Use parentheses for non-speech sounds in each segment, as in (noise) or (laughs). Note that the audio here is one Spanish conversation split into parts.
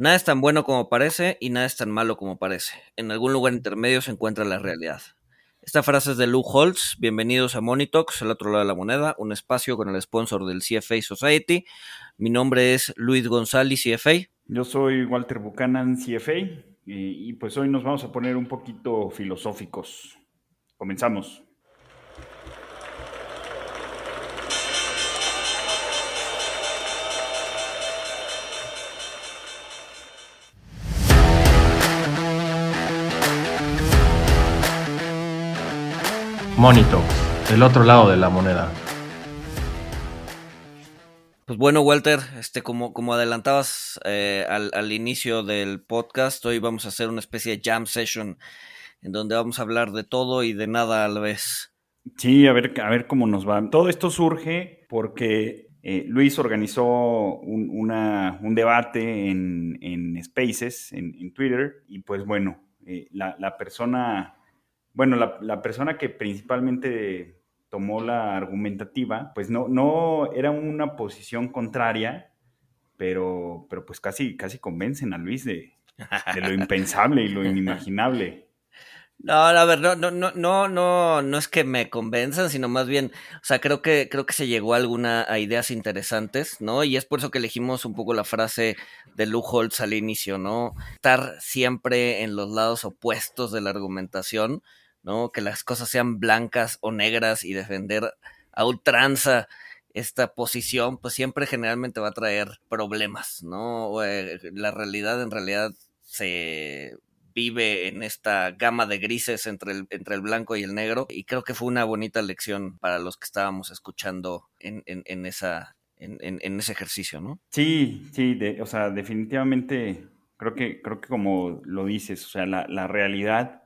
Nada es tan bueno como parece y nada es tan malo como parece. En algún lugar intermedio se encuentra la realidad. Esta frase es de Lou Holtz. Bienvenidos a Monitox, el otro lado de la moneda, un espacio con el sponsor del CFA Society. Mi nombre es Luis González, CFA. Yo soy Walter Buchanan, CFA, y, y pues hoy nos vamos a poner un poquito filosóficos. Comenzamos. Monito, el otro lado de la moneda. Pues bueno, Walter, este, como, como adelantabas eh, al, al, inicio del podcast, hoy vamos a hacer una especie de jam session en donde vamos a hablar de todo y de nada a la vez. Sí, a ver, a ver cómo nos va. Todo esto surge porque eh, Luis organizó un, una, un debate en, en Spaces, en, en, Twitter, y pues bueno, eh, la, la persona bueno, la, persona que principalmente tomó la argumentativa, pues no, no era una posición contraria, pero, pero pues casi, casi convencen a Luis de, de lo impensable y lo inimaginable. No, a ver, no, no, no, no, no, no es que me convenzan, sino más bien, o sea, creo que, creo que se llegó a alguna a ideas interesantes, ¿no? Y es por eso que elegimos un poco la frase de Lou Holtz al inicio, ¿no? Estar siempre en los lados opuestos de la argumentación, ¿no? Que las cosas sean blancas o negras y defender a ultranza esta posición, pues siempre generalmente va a traer problemas, ¿no? Eh, la realidad en realidad se vive en esta gama de grises entre el, entre el blanco y el negro y creo que fue una bonita lección para los que estábamos escuchando en, en, en esa, en, en, ese ejercicio, ¿no? Sí, sí, de, o sea, definitivamente creo que, creo que como lo dices, o sea, la, la realidad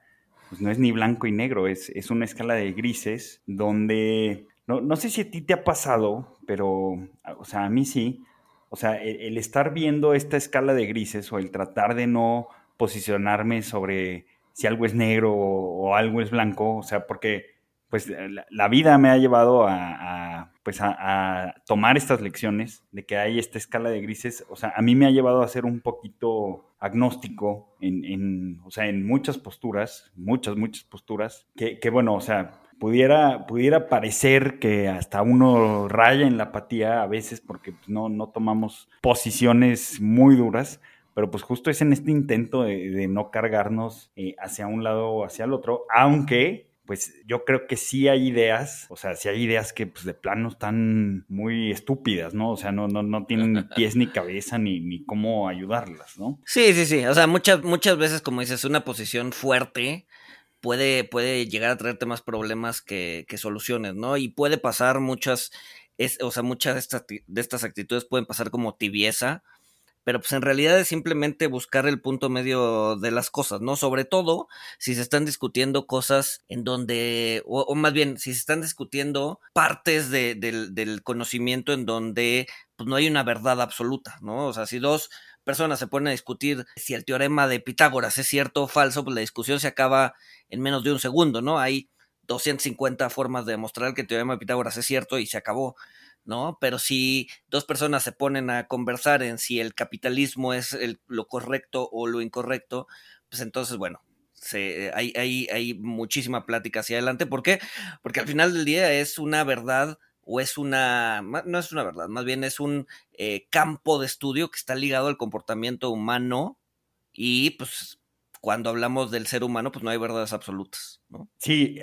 pues no es ni blanco y negro, es, es una escala de grises donde, no, no, sé si a ti te ha pasado, pero, o sea, a mí sí, o sea, el, estar viendo esta escala de grises o el tratar de no posicionarme sobre si algo es negro o algo es blanco, o sea, porque pues la, la vida me ha llevado a, pues a, tomar estas lecciones de que hay esta escala de grises, o sea, a mí me ha llevado a ser un poquito agnóstico en, en o sea, en muchas posturas, muchas, muchas posturas, que, que bueno, o sea, pudiera, pudiera parecer que hasta uno raya en la apatía a veces porque pues, no, no tomamos posiciones muy duras, pero pues justo es en este intento de, de no cargarnos eh, hacia un lado o hacia el otro, aunque pues yo creo que sí hay ideas, o sea, sí hay ideas que pues de plano están muy estúpidas, ¿no? O sea, no, no, no tienen (laughs) pies ni cabeza ni, ni cómo ayudarlas, ¿no? Sí, sí, sí. O sea, muchas, muchas veces, como dices, una posición fuerte puede, puede llegar a traerte más problemas que, que soluciones, ¿no? Y puede pasar muchas, es, o sea, muchas de estas, de estas actitudes pueden pasar como tibieza pero pues en realidad es simplemente buscar el punto medio de las cosas, ¿no? Sobre todo si se están discutiendo cosas en donde, o, o más bien, si se están discutiendo partes de, de, del conocimiento en donde pues no hay una verdad absoluta, ¿no? O sea, si dos personas se ponen a discutir si el teorema de Pitágoras es cierto o falso, pues la discusión se acaba en menos de un segundo, ¿no? Hay 250 formas de demostrar que el teorema de Pitágoras es cierto y se acabó. ¿No? Pero si dos personas se ponen a conversar en si el capitalismo es lo correcto o lo incorrecto, pues entonces, bueno, se, hay, hay, hay muchísima plática hacia adelante. ¿Por qué? Porque al final del día es una verdad o es una, no es una verdad, más bien es un eh, campo de estudio que está ligado al comportamiento humano y pues cuando hablamos del ser humano, pues no hay verdades absolutas. Sí,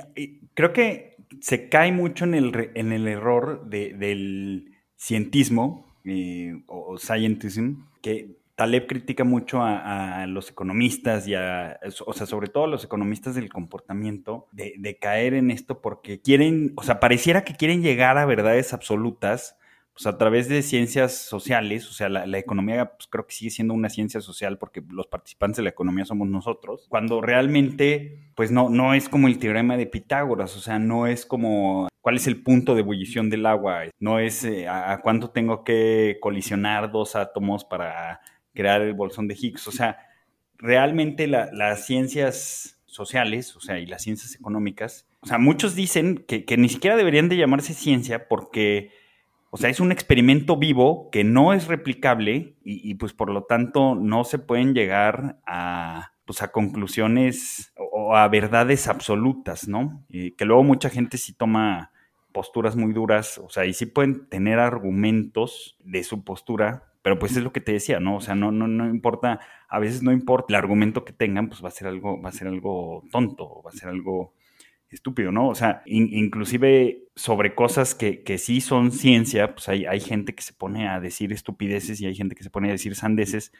creo que se cae mucho en el, en el error de, del cientismo eh, o, scientism, que Taleb critica mucho a, los economistas y a, o sea, sobre todo a los economistas del comportamiento, de, de, caer en esto porque quieren, o sea, pareciera que quieren llegar a verdades absolutas, pues a través de ciencias sociales, o sea, la, la economía pues, creo que sigue siendo una ciencia social porque los participantes de la economía somos nosotros, cuando realmente, pues no, no es como el teorema de Pitágoras, o sea, no es como cuál es el punto de ebullición del agua, no es eh, a, a cuánto tengo que colisionar dos átomos para crear el bolsón de Higgs, o sea, realmente la, las ciencias sociales, o sea, y las ciencias económicas, o sea, muchos dicen que, que ni siquiera deberían de llamarse ciencia porque O sea, es un experimento vivo que no es replicable y, pues por lo tanto no se pueden llegar a, pues, a conclusiones o, a verdades absolutas, ¿no? Y que luego mucha gente sí toma posturas muy duras, o sea, y sí pueden tener argumentos de su postura, pero pues es lo que te decía, ¿no? O sea, no, no, no importa, a veces no importa el argumento que tengan, pues va a ser algo, va a ser algo tonto, va a ser algo estúpido, ¿no? O sea, inclusive sobre cosas que, que, sí son ciencia, pues hay, hay gente que se pone a decir estupideces y hay gente que se pone a decir sandeces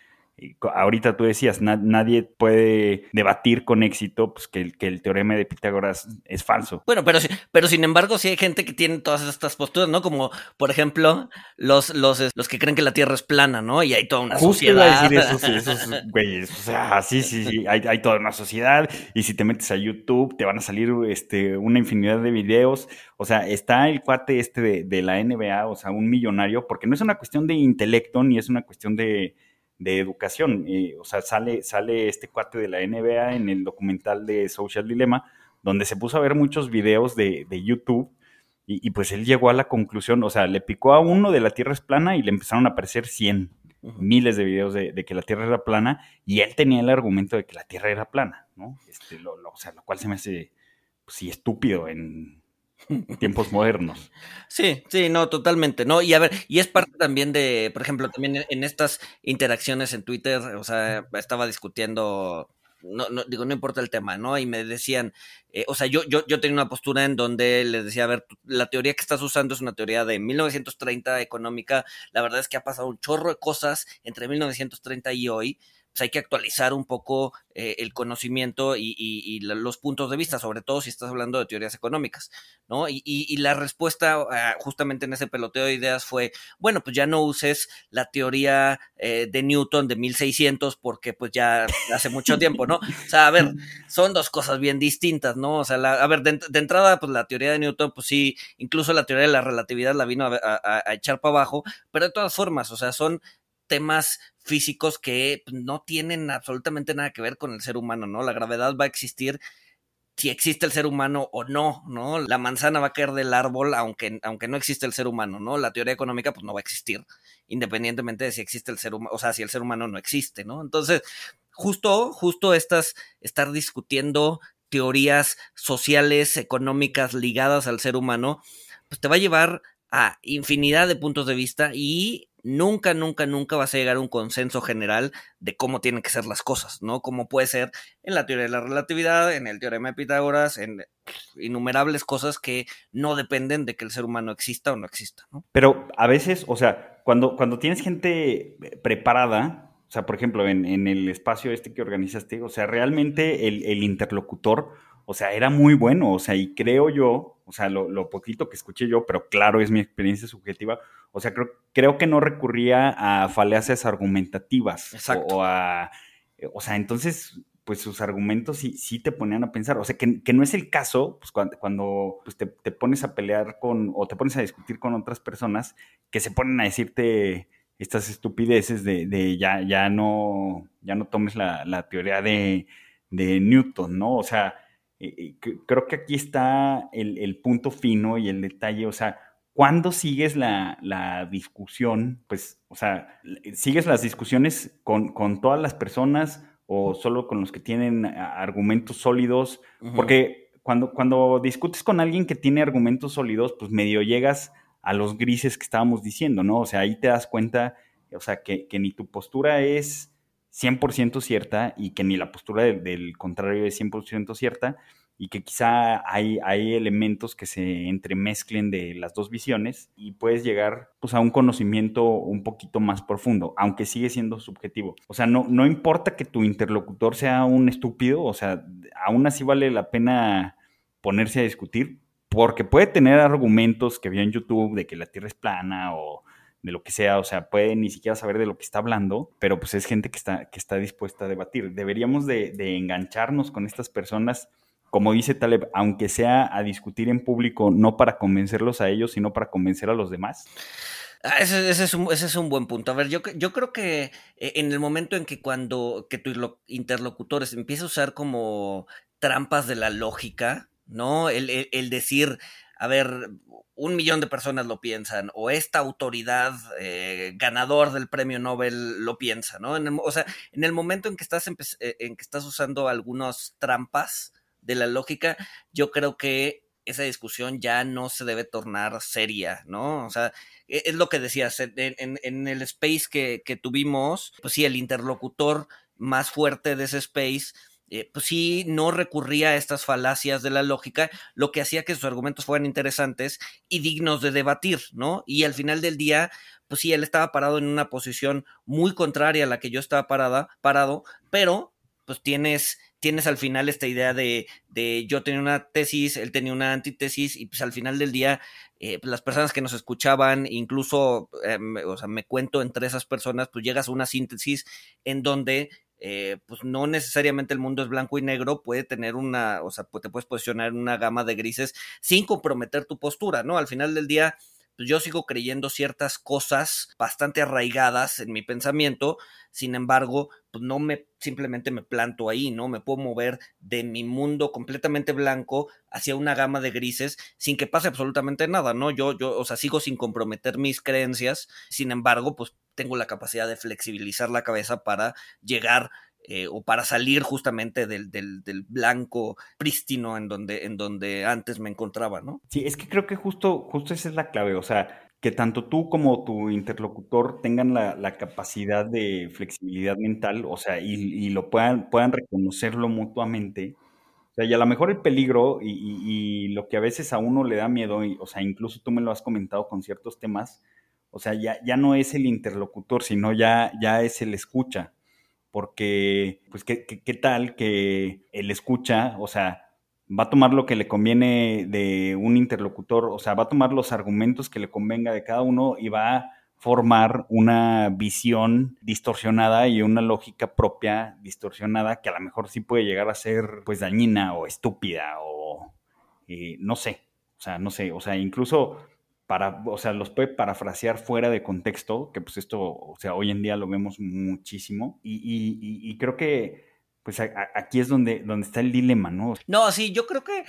ahorita tú decías, nadie puede debatir con éxito pues, que, el, que el teorema de Pitágoras es falso. Bueno, pero, pero sin embargo sí hay gente que tiene todas estas posturas, ¿no? Como, por ejemplo, los, los, los que creen que la Tierra es plana, ¿no? Y hay toda una Justo sociedad. Iba a decir esos, (laughs) esos güeyes. O sea, sí, sí, sí, hay, hay, toda una sociedad y si te metes a YouTube te van a salir este, una infinidad de videos. O sea, está el cuate este de, de la NBA, o sea, un millonario, porque no es una cuestión de intelecto ni es una cuestión de de educación. o sea, sale, sale este cuate de la NBA en el documental de Social Dilemma, donde se puso a ver muchos videos de, YouTube y, pues él llegó a la conclusión, o sea, le picó a uno de la Tierra es plana y le empezaron a aparecer 100, miles de videos de, que la Tierra era plana y él tenía el argumento de que la Tierra era plana, ¿no? Este, o sea, lo cual se me hace, pues sí, estúpido en, tiempos modernos. Sí, sí, no, totalmente, ¿no? Y a ver, y es parte también de, por ejemplo, también en estas interacciones en Twitter, o sea, estaba discutiendo, no, no digo, no importa el tema, ¿no? Y me decían, eh, o sea, yo, yo, yo tenía una postura en donde les decía, a ver, la teoría que estás usando es una teoría de 1930 económica, la verdad es que ha pasado un chorro de cosas entre 1930 y hoy, pues hay que actualizar un poco eh, el conocimiento y, los puntos de vista, sobre todo si estás hablando de teorías económicas, ¿no? Y, la respuesta ah, justamente en ese peloteo de ideas fue, bueno, pues ya no uses la teoría eh, de Newton de 1600 porque pues ya hace mucho tiempo, ¿no? O sea, a ver, (laughs) son dos cosas bien distintas, ¿no? O sea, a ver, de, entrada, pues la teoría de Newton, pues sí, incluso la teoría de la relatividad la vino a echar para abajo, pero de todas formas, o sea, son temas físicos que pues, no tienen absolutamente nada que ver con el ser humano, ¿no? La gravedad va a existir si existe el ser humano o no, ¿no? La manzana va a caer del árbol aunque, aunque no existe el ser humano, ¿no? La teoría económica pues no va a existir, independientemente de si existe el ser humano, o sea, si el ser humano no existe, ¿no? Entonces, justo, justo estas, estar discutiendo teorías sociales, económicas ligadas al ser humano, pues te va a llevar a infinidad de puntos de vista y nunca, nunca, nunca vas a llegar a un consenso general de cómo tienen que ser las cosas, ¿no? Como puede ser en la teoría de la relatividad, en el teorema de Pitágoras, en innumerables cosas que no dependen de que el ser humano exista o no exista, ¿no? Pero a veces, o sea, cuando, cuando tienes gente preparada, o sea, por ejemplo, en, el espacio este que organizaste, o sea, realmente el, el interlocutor, o sea, era muy bueno, o sea, y creo yo, o sea, lo, poquito que escuché yo, pero claro, es mi experiencia subjetiva, o sea, creo, creo que no recurría a falencias argumentativas. Exacto. O, a, o sea, entonces, pues sus argumentos sí, sí te ponían a pensar, o sea, que, no es el caso, pues cuando, cuando pues, te, pones a pelear con, o te pones a discutir con otras personas que se ponen a decirte estas estupideces de, ya, ya, no, ya no tomes la, teoría de, de Newton, ¿no? O sea, creo que aquí está el, punto fino y el detalle, o sea, cuando sigues la, discusión, pues, o sea, sigues las discusiones con, todas las personas o solo con los que tienen argumentos sólidos, porque cuando, cuando discutes con alguien que tiene argumentos sólidos, pues medio llegas a los grises que estábamos diciendo, ¿no? O sea, ahí te das cuenta, o sea, que, que ni tu postura es 100% cierta y que ni la postura del, contrario es 100% cierta y que quizá hay, hay elementos que se entremezclen de las dos visiones y puedes llegar pues, a un conocimiento un poquito más profundo, aunque sigue siendo subjetivo. O sea, no, no importa que tu interlocutor sea un estúpido, o sea, aún así vale la pena ponerse a discutir porque puede tener argumentos que vio en YouTube de que la Tierra es plana o de lo que sea, o sea, puede ni siquiera saber de lo que está hablando, pero pues es gente que está, que está dispuesta a debatir. Deberíamos de, engancharnos con estas personas, como dice Taleb, aunque sea a discutir en público, no para convencerlos a ellos, sino para convencer a los demás. Ah, ese, es un, ese, es un, buen punto. A ver, yo, yo creo que eh, en el momento en que cuando que tu interlocutor empieza a usar como trampas de la lógica, ¿no? el decir, a ver, un millón de personas lo piensan, o esta autoridad eh, ganador del premio Nobel lo piensa, ¿no? o sea, en el momento en que estás, eh, en que estás usando algunas trampas de la lógica, yo creo que esa discusión ya no se debe tornar seria, ¿no? O sea, e, es lo que decías, en, el space que, que, tuvimos, pues sí, el interlocutor más fuerte de ese space eh, pues sí, no recurría a estas falacias de la lógica, lo que hacía que sus argumentos fueran interesantes y dignos de debatir, ¿no? Y al final del día, pues sí, él estaba parado en una posición muy contraria a la que yo estaba parada, parado, pero pues tienes, tienes al final esta idea de, de yo tenía una tesis, él tenía una antítesis, y pues al final del día, eh, pues las personas que nos escuchaban, incluso, eh, o sea, me cuento entre esas personas, pues llegas a una síntesis en donde eh, pues no necesariamente el mundo es blanco y negro, puede tener una, o sea, te puedes posicionar en una gama de grises sin comprometer tu postura, ¿no? Al final del día, pues yo sigo creyendo ciertas cosas bastante arraigadas en mi pensamiento, sin embargo, pues no me simplemente me planto ahí, ¿no? Me puedo mover de mi mundo completamente blanco hacia una gama de grises sin que pase absolutamente nada, ¿no? Yo, yo, o sea, sigo sin comprometer mis creencias, sin embargo, pues tengo la capacidad de flexibilizar la cabeza para llegar eh, o para salir justamente del, del, blanco prístino en donde, en donde antes me encontraba, ¿no? Sí, es que creo que justo, justo esa es la clave, o sea, que tanto tú como tu interlocutor tengan la, la capacidad de flexibilidad mental, o sea, y, y, lo puedan, puedan reconocerlo mutuamente. O sea, y a lo mejor el peligro y, y, lo que a veces a uno le da miedo, o sea, incluso tú me lo has comentado con ciertos temas, o sea, ya, ya no es el interlocutor, sino ya, ya es el escucha. Porque, pues, ¿qué, qué, tal que el escucha, o sea, va a tomar lo que le conviene de un interlocutor, o sea, va a tomar los argumentos que le convenga de cada uno y va a formar una visión distorsionada y una lógica propia distorsionada que a lo mejor sí puede llegar a ser pues dañina o estúpida o eh, no sé, o sea, no sé, o sea, incluso para, o sea, los puede parafrasear fuera de contexto, que pues esto, o sea, hoy en día lo vemos muchísimo, y, creo que, pues aquí es donde, donde está el dilema, ¿no? No, sí, yo creo que,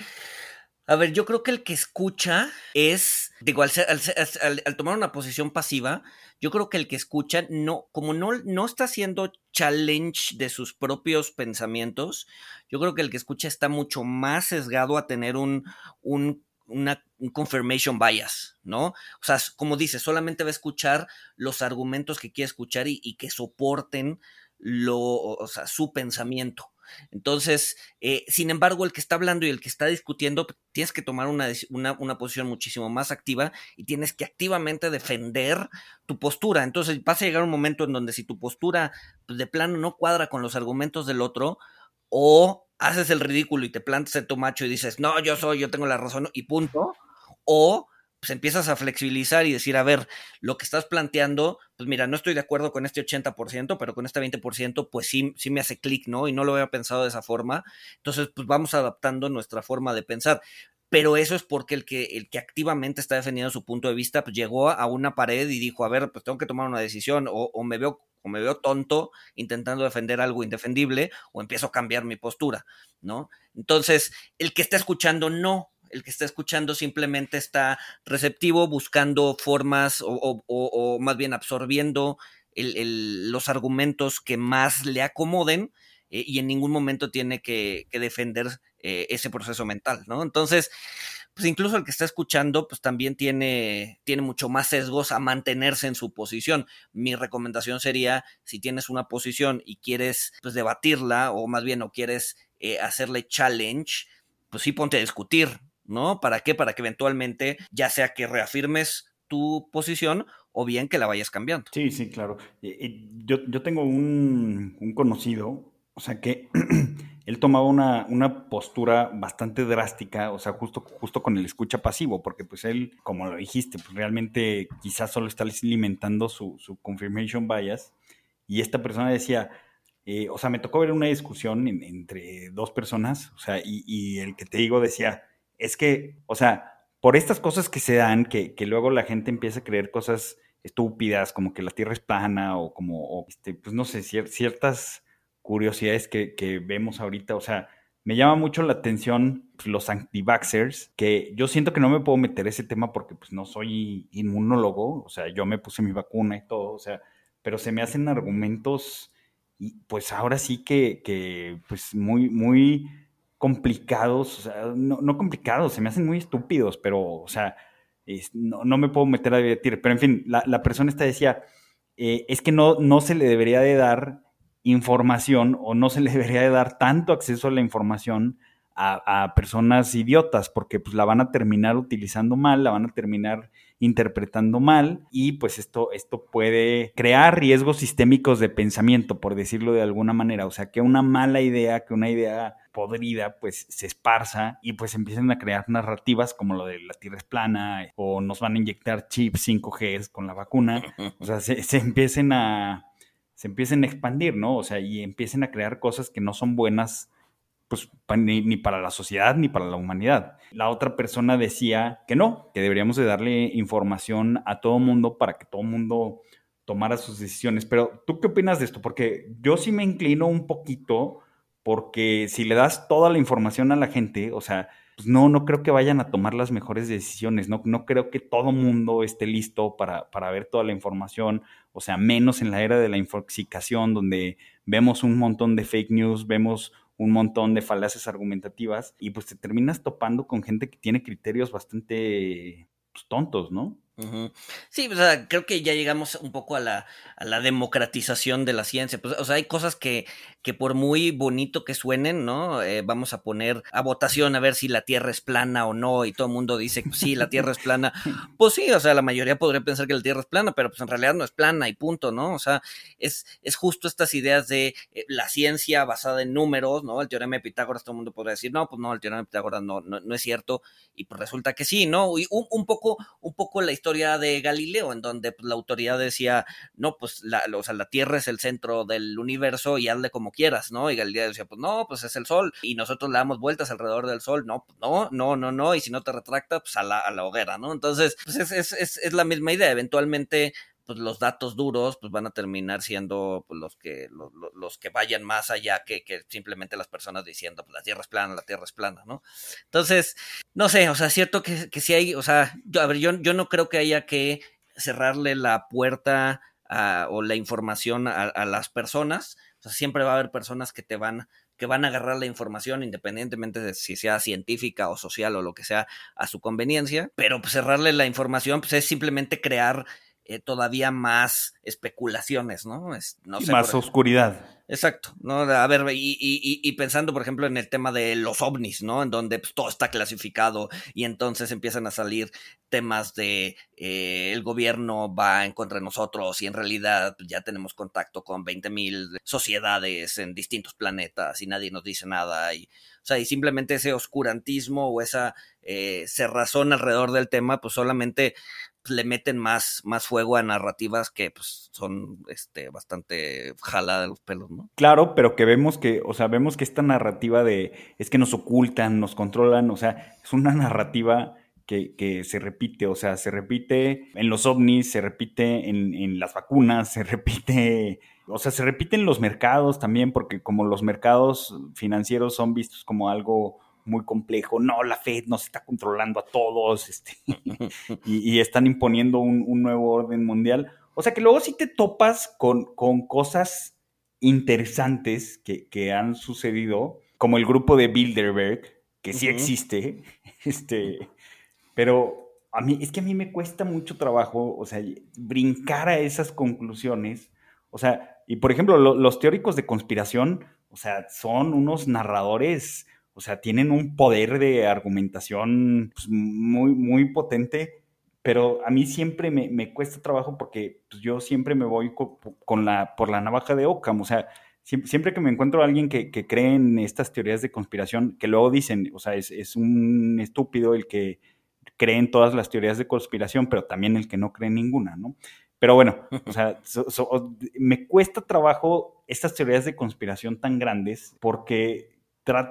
a ver, yo creo que el que escucha es, digo, al, al, tomar una posición pasiva, yo creo que el que escucha, no, como no, no está haciendo challenge de sus propios pensamientos, yo creo que el que escucha está mucho más sesgado a tener un, un una, un confirmation bias, ¿no? O sea, como dice, solamente va a escuchar los argumentos que quiere escuchar y, que soporten lo, o su pensamiento. Entonces, eh, sin embargo, el que está hablando y el que está discutiendo, tienes que tomar una, una, una, posición muchísimo más activa y tienes que activamente defender tu postura. Entonces, vas a llegar un momento en donde si tu postura pues, de plano no cuadra con los argumentos del otro, o haces el ridículo y te plantas en tu macho y dices, no, yo soy, yo tengo la razón y punto, o pues empiezas a flexibilizar y decir, a ver, lo que estás planteando, pues mira, no estoy de acuerdo con este 80%, pero con este 20%, pues sí, sí me hace clic, ¿no? Y no lo había pensado de esa forma. Entonces, pues vamos adaptando nuestra forma de pensar. Pero eso es porque el que, el que activamente está defendiendo su punto de vista, pues llegó a una pared y dijo, a ver, pues tengo que tomar una decisión, o, o me veo o me veo tonto intentando defender algo indefendible o empiezo a cambiar mi postura, ¿no? Entonces, el que está escuchando no, el que está escuchando simplemente está receptivo, buscando formas o, más bien absorbiendo los argumentos que más le acomoden eh, y en ningún momento tiene que, defender eh, ese proceso mental, ¿no? Entonces, pues incluso el que está escuchando, pues también tiene, tiene mucho más sesgos a mantenerse en su posición. Mi recomendación sería, si tienes una posición y quieres pues, debatirla, o más bien, o quieres eh, hacerle challenge, pues sí ponte a discutir, ¿no? ¿Para qué? Para que eventualmente, ya sea que reafirmes tu posición o bien que la vayas cambiando. Sí, sí, claro. Yo, yo tengo un, un conocido, o sea, que (clears throat) él tomaba una, una, postura bastante drástica, o sea, justo, justo con el escucha pasivo, porque pues él, como lo dijiste, pues realmente quizás solo está alimentando su, su confirmation bias. Y esta persona decía, eh, o sea, me tocó ver una discusión entre dos personas, o sea, y, el que te digo decía, es que, o sea, por estas cosas que se dan, que, que luego la gente empieza a creer cosas estúpidas, como que la Tierra es plana, o como, o, este, pues no sé, ciertas curiosidades que, vemos ahorita, o sea, me llama mucho la atención pues, los anti-vaxxers, que yo siento que no me puedo meter ese tema porque pues no soy inmunólogo, o sea, yo me puse mi vacuna y todo, o sea, pero se me hacen argumentos y pues ahora sí que, que pues muy, muy complicados, o sea, no, no complicados, se me hacen muy estúpidos, pero, o sea, no, no, me puedo meter a debatir, pero en fin, la, la persona esta decía, eh, es que no, no se le debería de dar información o no se le (laughs) debería de dar tanto acceso a la información a, personas idiotas, porque pues la van a terminar utilizando mal, la van a terminar interpretando mal y pues esto, esto puede crear riesgos sistémicos de pensamiento, por decirlo de alguna manera. O sea, que una mala idea, que una idea podrida, pues se esparza y pues empiezan a crear narrativas como lo de la Tierra es plana o nos van a inyectar chips 5G con la vacuna. (laughs) O sea, se, se empiecen a se empiecen a expandir, ¿no? O sea, y empiecen a crear cosas que no son buenas, pues ni, para la sociedad ni para la humanidad. La otra persona decía que no, que deberíamos de darle información a todo mundo para que todo mundo tomara sus decisiones. Pero, ¿tú qué opinas de esto? Porque yo sí me inclino un poquito porque si le das toda la información a la gente, o sea, pues no, no creo que vayan a tomar las mejores decisiones, no, no creo que todo mundo esté listo para, para ver toda la información, o sea, menos en la era de la infoxicación, donde vemos un montón de fake news, vemos un montón de falacias argumentativas y pues te terminas topando con gente que tiene criterios bastante pues, tontos, ¿no? Sí, o sea, creo que ya llegamos un poco a la, a la democratización de la ciencia. Pues, o sea, hay cosas que, que por muy bonito que suenen, ¿no? Eh, vamos a poner a votación a ver si la Tierra es plana o no, y todo el mundo dice que sí, la Tierra es plana. (laughs) Pues sí, o sea, la mayoría podría pensar que la Tierra es plana, pero pues en realidad no es plana y punto, ¿no? O sea, es, es justo estas ideas de eh, la ciencia basada en números, ¿no? El teorema de Pitágoras, todo el mundo podría decir, no, pues no, el teorema de Pitágoras no, no, es cierto, y pues resulta que sí, ¿no? Y un, un, poco, un poco la historia de Galileo, en donde pues, la autoridad decía, no, pues la, o sea, la Tierra es el centro del universo y hazle como quieras, ¿no? Y Galileo decía, pues no, pues es el Sol. Y nosotros le damos vueltas alrededor del Sol. No, pues no, no, no, no. Y si no te retracta, pues a la, hoguera, ¿no? Entonces, pues es, es, es, es la misma idea. Eventualmente, pues los datos duros pues van a terminar siendo pues, los que los, que vayan más allá que, que, simplemente las personas diciendo pues la tierra es plana, la tierra es plana, ¿no? Entonces, no sé, o sea, es cierto que, que si hay, o sea, yo, a ver, yo, yo no creo que haya que cerrarle la puerta o la información a, las personas. O sea, siempre va a haber personas que te van que van a agarrar la información independientemente de si sea científica o social o lo que sea a su conveniencia, pero pues, cerrarle la información pues es simplemente crear eh, todavía más especulaciones, ¿no? Es, no más oscuridad. Exacto, ¿no? A ver, y, y, y, pensando, por ejemplo, en el tema de los ovnis, ¿no? En donde pues, todo está clasificado y entonces empiezan a salir temas de eh, el gobierno va en contra de nosotros y en realidad pues, ya tenemos contacto con 20 mil sociedades en distintos planetas y nadie nos dice nada. Y, o sea, y simplemente ese oscurantismo o esa eh, cerrazón alrededor del tema, pues solamente le meten más, más fuego a narrativas que pues, son este, bastante jaladas de los pelos, ¿no? Claro, pero que vemos que, o sea, vemos que esta narrativa de es que nos ocultan, nos controlan, o sea, es una narrativa que, que se repite, o sea, se repite en los ovnis, se repite en, en las vacunas, se (laughs) repite o sea, se repite en los mercados también, porque como los mercados financieros son vistos como algo muy complejo, no, la Fed nos está controlando a todos este, (laughs) y, están imponiendo un, nuevo orden mundial. O sea que luego sí te topas con, con cosas interesantes que, han sucedido, como el grupo de Bilderberg, que sí existe, (laughs) este, pero a mí, es que a mí me cuesta mucho trabajo, o sea, brincar a esas conclusiones, o sea, y por ejemplo, los teóricos de conspiración, o sea, son unos narradores o sea, tienen un poder de argumentación pues, muy, muy potente, pero a mí siempre me, cuesta trabajo porque pues, yo siempre me voy con, la, por la navaja de Ockham. O sea, siempre, que me encuentro a alguien que, cree en estas teorías de conspiración, que luego dicen, o sea, es, un estúpido el que cree en todas las teorías de conspiración, pero también el que no cree en ninguna, ¿no? Pero bueno, (laughs) o sea, me cuesta trabajo estas teorías de conspiración tan grandes porque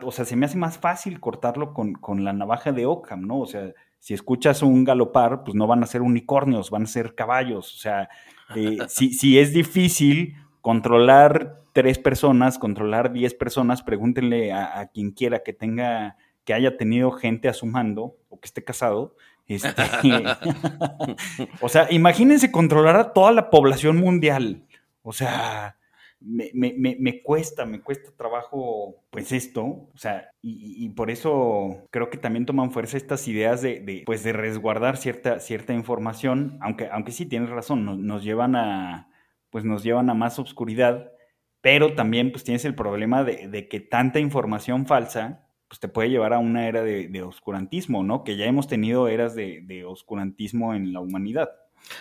o sea, se me hace más fácil cortarlo con, con, la navaja de Ockham, ¿no? O sea, si escuchas un galopar, pues no van a ser unicornios, van a ser caballos. O sea, eh, (laughs) si, si, es difícil controlar tres personas, controlar diez personas, pregúntenle a, quien quiera que tenga, que haya tenido gente a su mando o que esté casado. Este, (laughs) o sea, imagínense controlar a toda la población mundial. O sea, me, me, me, cuesta, me cuesta trabajo, pues esto, o sea, y, por eso creo que también toman fuerza estas ideas de, de, pues de resguardar cierta, cierta información, aunque, aunque sí tienes razón, nos, nos llevan a, pues nos llevan a más oscuridad, pero también pues tienes el problema de, que tanta información falsa pues te puede llevar a una era de, oscurantismo, ¿no? Que ya hemos tenido eras de, oscurantismo en la humanidad.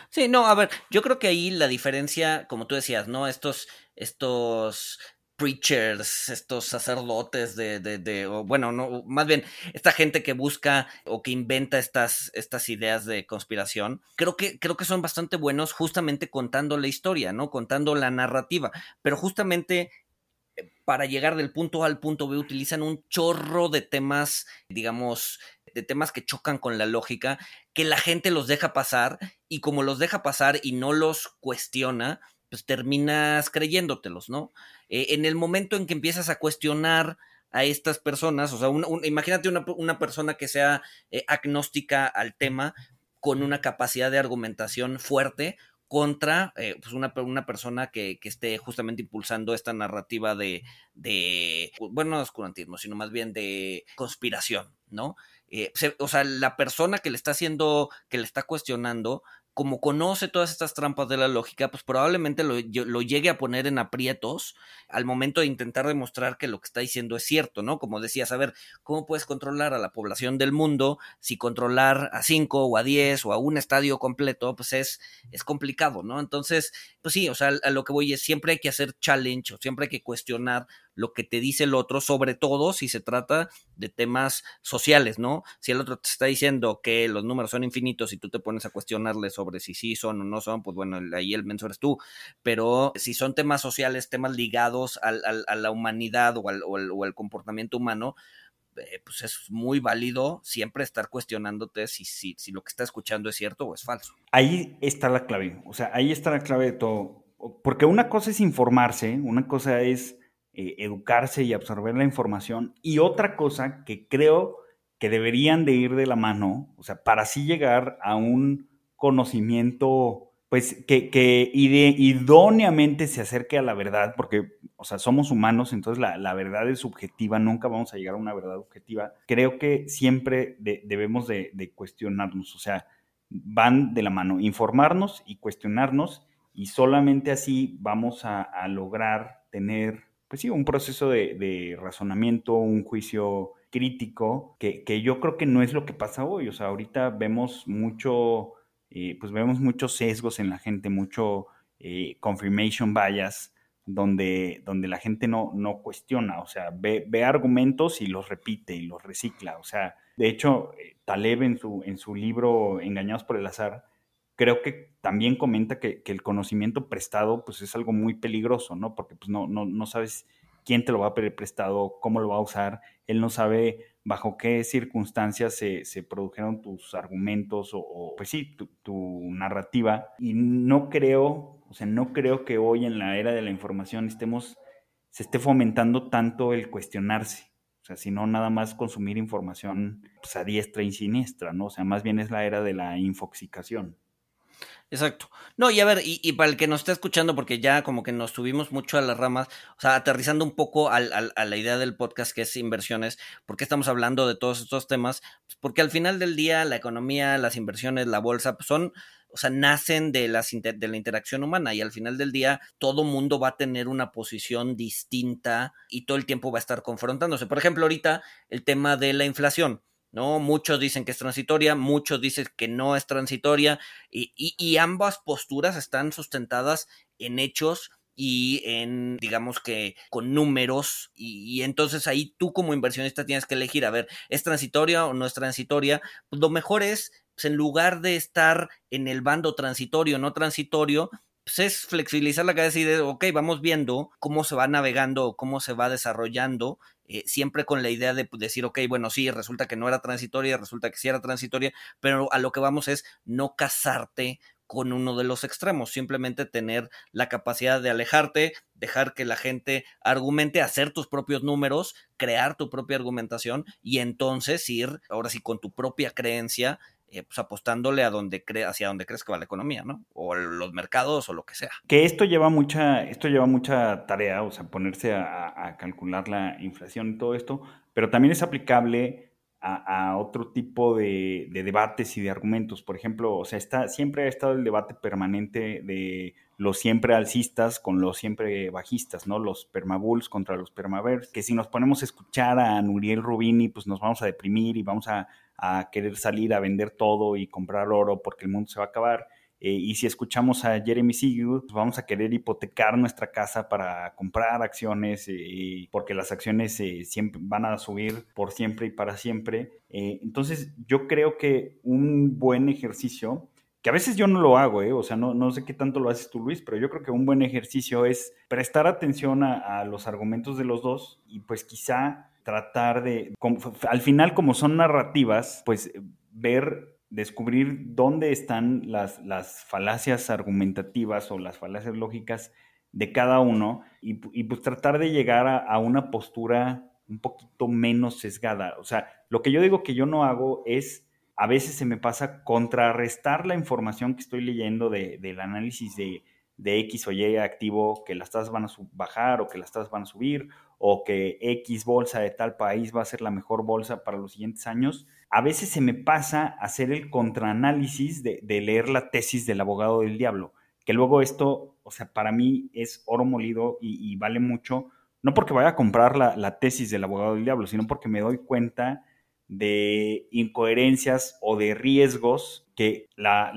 Sí, no, a ver, yo creo que ahí la diferencia, como tú decías, ¿no? Estos, estos preachers, estos sacerdotes de, de, de bueno, no, más bien esta gente que busca o que inventa estas, estas ideas de conspiración, creo que, creo que son bastante buenos justamente contando la historia, ¿no? Contando la narrativa, pero justamente para llegar del punto A al punto B utilizan un chorro de temas, digamos, de temas que chocan con la lógica, que la gente los deja pasar y como los deja pasar y no los cuestiona, pues terminas creyéndotelos, ¿no? Eh, en el momento en que empiezas a cuestionar a estas personas, o sea, imagínate una, persona que sea eh, agnóstica al tema con una capacidad de argumentación fuerte contra eh, pues una, una, persona que, que, esté justamente impulsando esta narrativa de, de bueno, no oscurantismo, sino más bien de conspiración, ¿no? o sea, la persona que le está haciendo, que le está cuestionando, como conoce todas estas trampas de la lógica, pues probablemente lo, lo, llegue a poner en aprietos al momento de intentar demostrar que lo que está diciendo es cierto, ¿no? Como decías, a ver, ¿cómo puedes controlar a la población del mundo si controlar a cinco o a diez o a un estadio completo, pues es, es complicado, ¿no? Entonces, pues sí, o sea, a lo que voy es siempre hay que hacer challenge o siempre hay que cuestionar lo que te dice el otro, sobre todo si se trata de temas sociales, ¿no? Si el otro te está diciendo que los números son infinitos y tú te pones a cuestionarle sobre si sí son o no son, pues bueno, ahí el menso eres tú. Pero si son temas sociales, temas ligados al, a la humanidad o al, o comportamiento humano, eh, pues es muy válido siempre estar cuestionándote si, si, si lo que está escuchando es cierto o es falso. Ahí está la clave, o sea, ahí está la clave de todo. Porque una cosa es informarse, una cosa es eh, educarse y absorber la información. Y otra cosa que creo que deberían de ir de la mano, o sea, para así llegar a un conocimiento, pues, que, que idóneamente se acerque a la verdad, porque, o sea, somos humanos, entonces la, verdad es subjetiva, nunca vamos a llegar a una verdad objetiva. Creo que siempre debemos de, cuestionarnos, o sea, van de la mano, informarnos y cuestionarnos, y solamente así vamos a lograr tener pues sí, un proceso de, razonamiento, un juicio crítico, que, yo creo que no es lo que pasa hoy. O sea, ahorita vemos mucho, eh, pues vemos muchos sesgos en la gente, mucho eh, confirmation bias, donde, donde la gente no, no cuestiona, o sea, ve, ve, argumentos y los repite y los recicla. O sea, de hecho, eh, Taleb en su, en su libro Engañados por el azar, creo que también comenta que, el conocimiento prestado pues es algo muy peligroso, ¿no? Porque pues no, no, no sabes quién te lo va a pedir prestado, cómo lo va a usar, él no sabe bajo qué circunstancias se, produjeron tus argumentos o, pues sí, tu, narrativa. Y no creo, o sea, no creo que hoy en la era de la información estemos, se esté fomentando tanto el cuestionarse. O sea, sino nada más consumir información pues, a diestra y siniestra, ¿no? O sea, más bien es la era de la infoxicación. Exacto. No, y a ver, y, para el que nos está escuchando, porque ya como que nos subimos mucho a las ramas, o sea, aterrizando un poco a la idea del podcast que es inversiones, ¿por qué estamos hablando de todos estos temas? Pues porque al final del día la economía, las inversiones, la bolsa, pues son, o sea, nacen de, las de la interacción humana y al final del día todo mundo va a tener una posición distinta y todo el tiempo va a estar confrontándose. Por ejemplo, ahorita el tema de la inflación. ¿No? Muchos dicen que es transitoria, muchos dicen que no es transitoria, y, ambas posturas están sustentadas en hechos y en, digamos que, con números, y, entonces ahí tú como inversionista tienes que elegir, a ver, ¿es transitoria o no es transitoria? Pues lo mejor es, pues en lugar de estar en el bando transitorio o no transitorio, pues es flexibilizar la cabeza y decir, ok, vamos viendo cómo se va navegando, cómo se va desarrollando eh, siempre con la idea de pues, decir, ok, bueno, sí, resulta que no era transitoria, resulta que sí era transitoria, pero a lo que vamos es no casarte con uno de los extremos, simplemente tener la capacidad de alejarte, dejar que la gente argumente, hacer tus propios números, crear tu propia argumentación y entonces ir, ahora sí, con tu propia creencia, eh, pues apostándole a donde cre hacia donde crees que va la economía, ¿no? O los mercados o lo que sea. Que esto lleva mucha, esto lleva mucha tarea, o sea, ponerse a calcular la inflación y todo esto, pero también es aplicable a, otro tipo de, debates y de argumentos. Por ejemplo, o sea, está, siempre ha estado el debate permanente de los siempre alcistas con los siempre bajistas, ¿no? Los permabulls contra los permavers, que si nos ponemos a escuchar a Nuriel Rubini, pues nos vamos a deprimir y vamos a, a querer salir a vender todo y comprar oro porque el mundo se va a acabar. Eh, y si escuchamos a Jeremy Siegel, pues vamos a querer hipotecar nuestra casa para comprar acciones, eh, porque las acciones eh, siempre van a subir por siempre y para siempre. entonces, yo creo que un buen ejercicio, que a veces yo no lo hago, o sea, no, no sé qué tanto lo haces tú, Luis, pero yo creo que un buen ejercicio es prestar atención a, a los argumentos de los dos y pues quizá tratar de, al final como son narrativas, pues ver descubrir dónde están las, las falacias argumentativas o las falacias lógicas de cada uno y, pues tratar de llegar a, una postura un poquito menos sesgada. O sea, lo que yo digo que yo no hago es, a veces se me pasa contrarrestar la información que estoy leyendo del análisis de, de X o Y activo, que las tasas van a bajar o que las tasas van a subir, o que X bolsa de tal país va a ser la mejor bolsa para los siguientes años, a veces se me pasa hacer el contraanálisis de, leer la tesis del abogado del diablo, que luego esto, o sea, para mí es oro molido y, vale mucho, no porque vaya a comprar la, la tesis del abogado del diablo, sino porque me doy cuenta de incoherencias o de riesgos que la,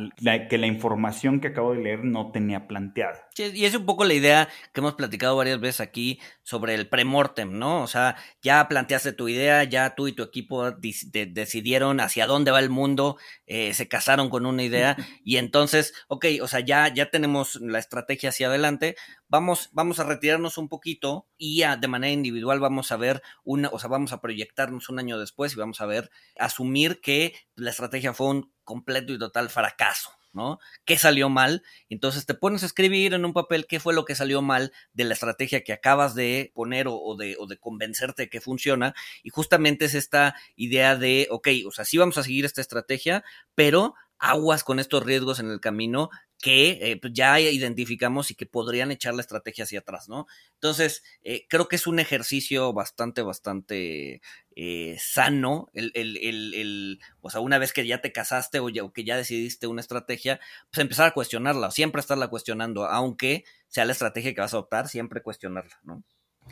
que la información que acabo de leer no tenía planteada. y es un poco la idea que hemos platicado varias veces aquí sobre el premortem, ¿no? O sea, ya planteaste tu idea, ya tú y tu equipo decidieron hacia dónde va el mundo, eh, se casaron con una idea (laughs) y entonces, ok, o sea, ya, ya tenemos la estrategia hacia adelante, vamos, vamos a retirarnos un poquito y de manera individual vamos a ver una, o sea, vamos a proyectarnos un año después y vamos a ver, asumir que la estrategia fue un completo y total fracaso, ¿no? ¿Qué salió mal? Entonces te pones a escribir en un papel qué fue lo que salió mal de la estrategia que acabas de poner o, de, o de convencerte que funciona. Y justamente es esta idea de, ok, o sea, sí vamos a seguir esta estrategia, pero aguas con estos riesgos en el camino que eh, pues, ya identificamos y que podrían echar la estrategia hacia atrás, ¿no? Entonces, eh, creo que es un ejercicio bastante, bastante eh, sano, el, el, el, o sea, una vez que ya te casaste o, ya, que ya decidiste una estrategia, pues empezar a cuestionarla, siempre estarla cuestionando, aunque sea la estrategia que vas a adoptar, siempre cuestionarla, ¿no?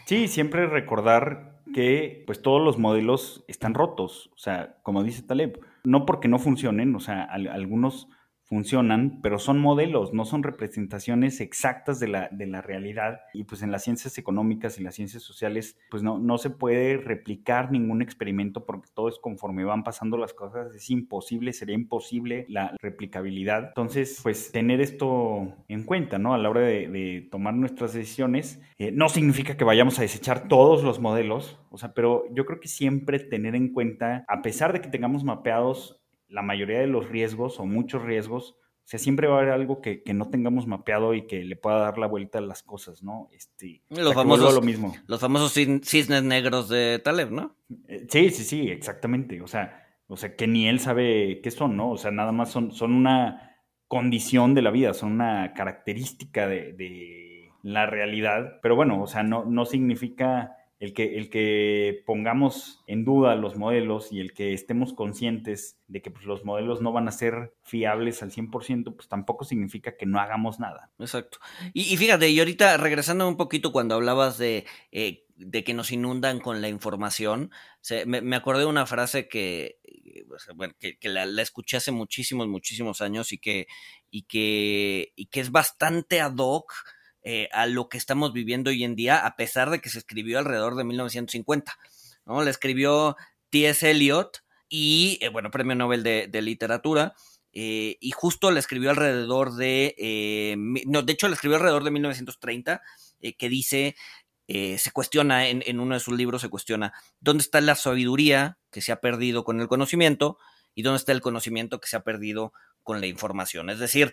Sí, siempre recordar que pues todos los modelos están rotos, o sea, como dice Taleb, no porque no funcionen, o sea, algunos funcionan, pero son modelos, no son representaciones exactas de la, de la realidad. Y pues en las ciencias económicas y las ciencias sociales, pues no, no se puede replicar ningún experimento porque todo es conforme van pasando las cosas, es imposible, sería imposible la replicabilidad. Entonces, pues tener esto en cuenta, ¿no? A la hora de, tomar nuestras decisiones, eh, no significa que vayamos a desechar todos los modelos, o sea, pero yo creo que siempre tener en cuenta, a pesar de que tengamos mapeados la mayoría de los riesgos o muchos riesgos, o sea, siempre va a haber algo que, no tengamos mapeado y que le pueda dar la vuelta a las cosas, ¿no? Este, los, famosos, lo mismo. los famosos cisnes negros de Taleb, ¿no? Eh, sí, sí, sí, exactamente. O sea, o sea, que ni él sabe qué son, ¿no? O sea, nada más son, son una condición de la vida, son una característica de, de la realidad. Pero bueno, o sea, no, no significa el que, el que pongamos en duda los modelos y el que estemos conscientes de que pues, los modelos no van a ser fiables al 100%, pues tampoco significa que no hagamos nada. Exacto. Y, fíjate, y ahorita regresando un poquito cuando hablabas de, eh, de que nos inundan con la información, me, acordé de una frase que, bueno, que, la, escuché hace muchísimos, muchísimos años y que, y que, y que es bastante ad hoc eh, a lo que estamos viviendo hoy en día, a pesar de que se escribió alrededor de 1950. ¿no? La escribió T.S. Eliot y, eh, bueno, premio Nobel de, Literatura. Eh, y justo la escribió alrededor de, no, de hecho la escribió alrededor de 1930, que dice, se cuestiona en, en, uno de sus libros, se cuestiona, ¿dónde está la sabiduría que se ha perdido con el conocimiento y dónde está el conocimiento que se ha perdido con la información? Es decir,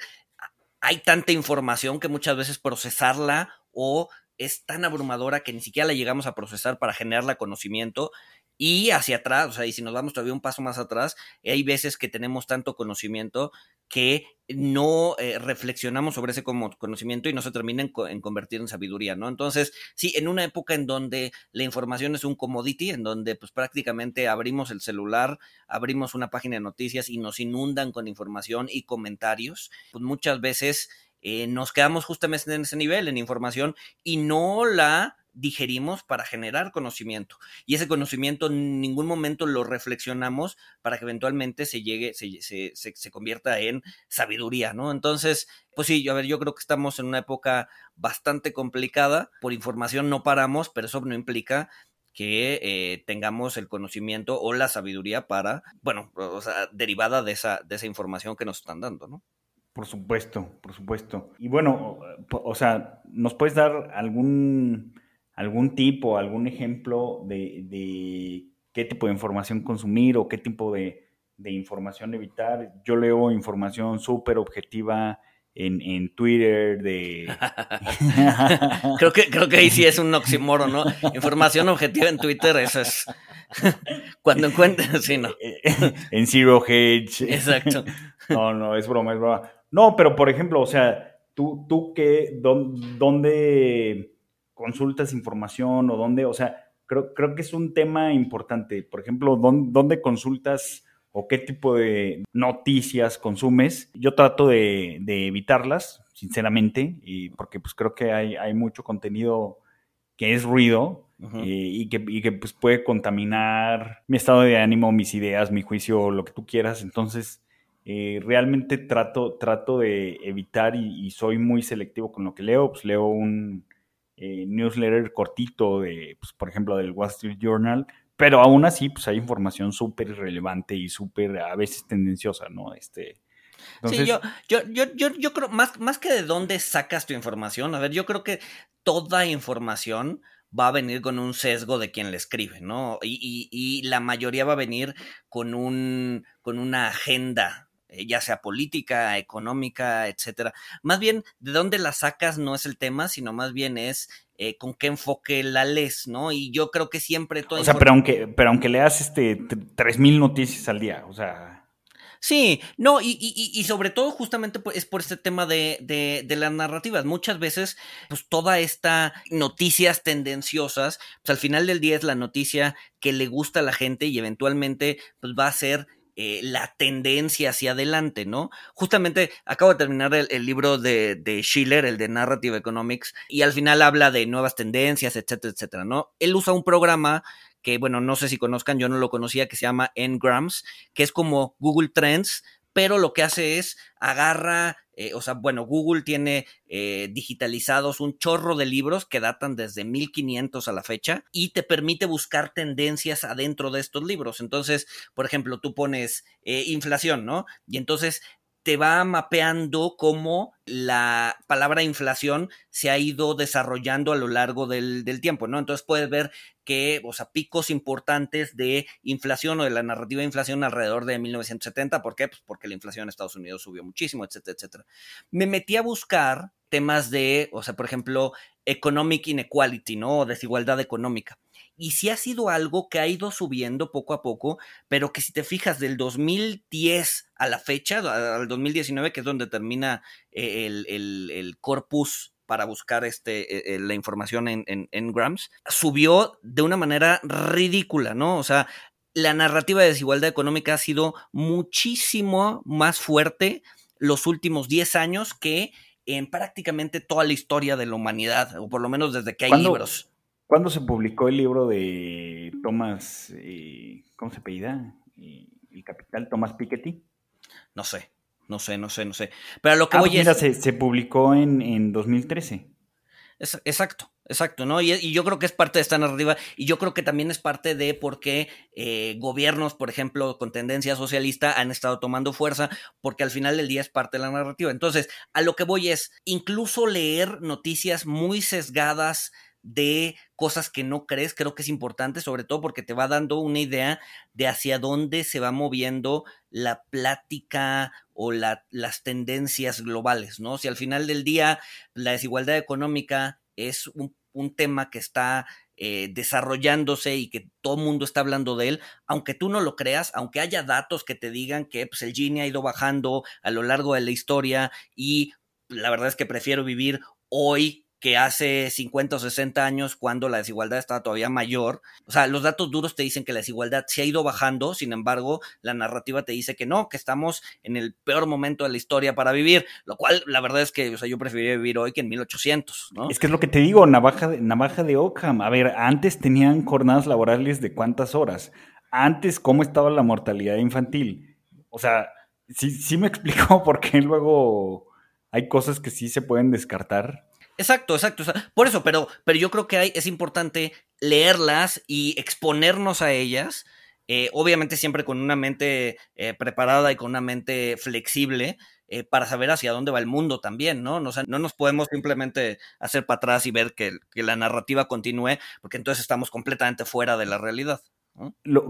hay tanta información que muchas veces procesarla o es tan abrumadora que ni siquiera la llegamos a procesar para generarla conocimiento y hacia atrás, o sea, y si nos vamos todavía un paso más atrás, hay veces que tenemos tanto conocimiento que no eh, reflexionamos sobre ese conocimiento y no se termina en, convertir en sabiduría, ¿no? Entonces, sí, en una época en donde la información es un commodity, en donde pues prácticamente abrimos el celular, abrimos una página de noticias y nos inundan con información y comentarios, pues muchas veces eh, nos quedamos justamente en ese nivel, en información, y no la digerimos para generar conocimiento. Y ese conocimiento en ningún momento lo reflexionamos para que eventualmente se llegue, se, se, se, convierta en sabiduría, ¿no? Entonces, pues sí, a ver, yo creo que estamos en una época bastante complicada. Por información no paramos, pero eso no implica que eh, tengamos el conocimiento o la sabiduría para, bueno, o sea, derivada de esa, de esa información que nos están dando, ¿no? Por supuesto, por supuesto. Y bueno, o sea, ¿nos puedes dar algún algún tipo, algún ejemplo de, qué tipo de información consumir o qué tipo de, información evitar. Yo leo información súper objetiva en, Twitter de... (laughs) creo, que, creo que ahí sí es un oxímoro, ¿no? Información objetiva en Twitter, eso es... (laughs) Cuando encuentres, sí, ¿no? en Zero Hedge. Exacto. (laughs) No, no, es broma, es broma. No, pero por ejemplo, o sea, tú, tú qué, dónde consultas información o dónde, o sea, creo, creo que es un tema importante. Por ejemplo, ¿dónde, consultas o qué tipo de noticias consumes? Yo trato de, evitarlas, sinceramente, y porque pues creo que hay, hay mucho contenido que es ruido eh, y, que, y que pues, puede contaminar mi estado de ánimo, mis ideas, mi juicio, lo que tú quieras. Entonces, eh, realmente trato, trato de evitar y, y, soy muy selectivo con lo que leo. Pues leo un, eh, newsletter cortito de, pues, por ejemplo, del Wall Street Journal, pero aún así, pues hay información súper relevante y súper a veces tendenciosa, ¿no? Este, Sí, yo, yo, yo, yo, yo creo, más, más que de dónde sacas tu información, a ver, yo creo que toda información va a venir con un sesgo de quien le escribe, ¿no? Y, y, y la mayoría va a venir con un, con una agenda ya sea política, económica, etcétera. Más bien, de dónde la sacas no es el tema, sino más bien es eh, con qué enfoque la lees, ¿no? Y yo creo que siempre todo. O sea, pero aunque, pero aunque leas este tres mil noticias al día, o sea. Sí, no, y, y, y, sobre todo justamente es por este tema de, de, de, las narrativas. Muchas veces, pues toda esta noticias tendenciosas, pues al final del día es la noticia que le gusta a la gente y eventualmente pues va a ser eh, la tendencia hacia adelante, ¿no? Justamente acabo de terminar el, libro de, de, Schiller, el de Narrative Economics, y al final habla de nuevas tendencias, etcétera, etcétera, ¿no? Él usa un programa que, bueno, no sé si conozcan, yo no lo conocía, que se llama Ngrams, que es como Google Trends, pero lo que hace es agarra, eh, o sea, bueno, Google tiene eh, digitalizados un chorro de libros que datan desde 1500 a la fecha y te permite buscar tendencias adentro de estos libros. Entonces, por ejemplo, tú pones eh, inflación, ¿no? Y entonces te va mapeando cómo la palabra inflación se ha ido desarrollando a lo largo del, tiempo, ¿no? Entonces puedes ver que, o sea, picos importantes de inflación o de la narrativa de inflación alrededor de 1970. ¿Por qué? Pues porque la inflación en Estados Unidos subió muchísimo, etcétera, etcétera. Me metí a buscar temas de, o sea, por ejemplo, economic inequality, ¿no? O desigualdad económica y sí ha sido algo que ha ido subiendo poco a poco, pero que si te fijas del 2010 a la fecha, al 2019, que es donde termina eh, el, corpus para buscar este, e, e, la información en, en, Grams, subió de una manera ridícula, ¿no? O sea, la narrativa de desigualdad económica ha sido muchísimo más fuerte los últimos 10 años que en prácticamente toda la historia de la humanidad, o por lo menos desde que hay libros. ¿Cuándo se publicó el libro de Thomas, eh, ¿cómo se apellida? Eh, el capital, Thomas Piketty. No sé, no sé, no sé, no sé. Pero lo que ah, voy pues mira, se, publicó en, en 2013. exacto, exacto, ¿no? Y, yo creo que es parte de esta narrativa y yo creo que también es parte de por qué eh, gobiernos, por ejemplo, con tendencia socialista han estado tomando fuerza, porque al final del día es parte de la narrativa. Entonces, a lo que voy es, incluso leer noticias muy sesgadas de cosas que no crees, creo que es importante, sobre todo porque te va dando una idea de hacia dónde se va moviendo la plática o las tendencias globales, ¿no? Si al final del día la desigualdad económica es un, un tema que está eh, desarrollándose y que todo el mundo está hablando de él, aunque tú no lo creas, aunque haya datos que te digan que pues, el Gini ha ido bajando a lo largo de la historia y la verdad es que prefiero vivir hoy que hace 50 o 60 años cuando la desigualdad estaba todavía mayor. O sea, los datos duros te dicen que la desigualdad se ha ido bajando, sin embargo, la narrativa te dice que no, que estamos en el peor momento de la historia para vivir, lo cual la verdad es que o sea, yo preferiría vivir hoy que en 1800, ¿no? Es que es lo que te digo, navaja de, navaja de Ockham. A ver, antes tenían jornadas laborales de cuántas horas. Antes, ¿cómo estaba la mortalidad infantil? O sea, sí, sí me (laughs) explico por qué luego hay cosas que sí se pueden descartar Exacto, exacto. Por eso, pero, pero yo creo que hay, es importante leerlas y exponernos a ellas. Eh, obviamente siempre con una mente eh, preparada y con una mente flexible eh, para saber hacia dónde va el mundo también, ¿no? no nos podemos simplemente hacer para atrás y ver que, la narrativa continúe, porque entonces estamos completamente fuera de la realidad.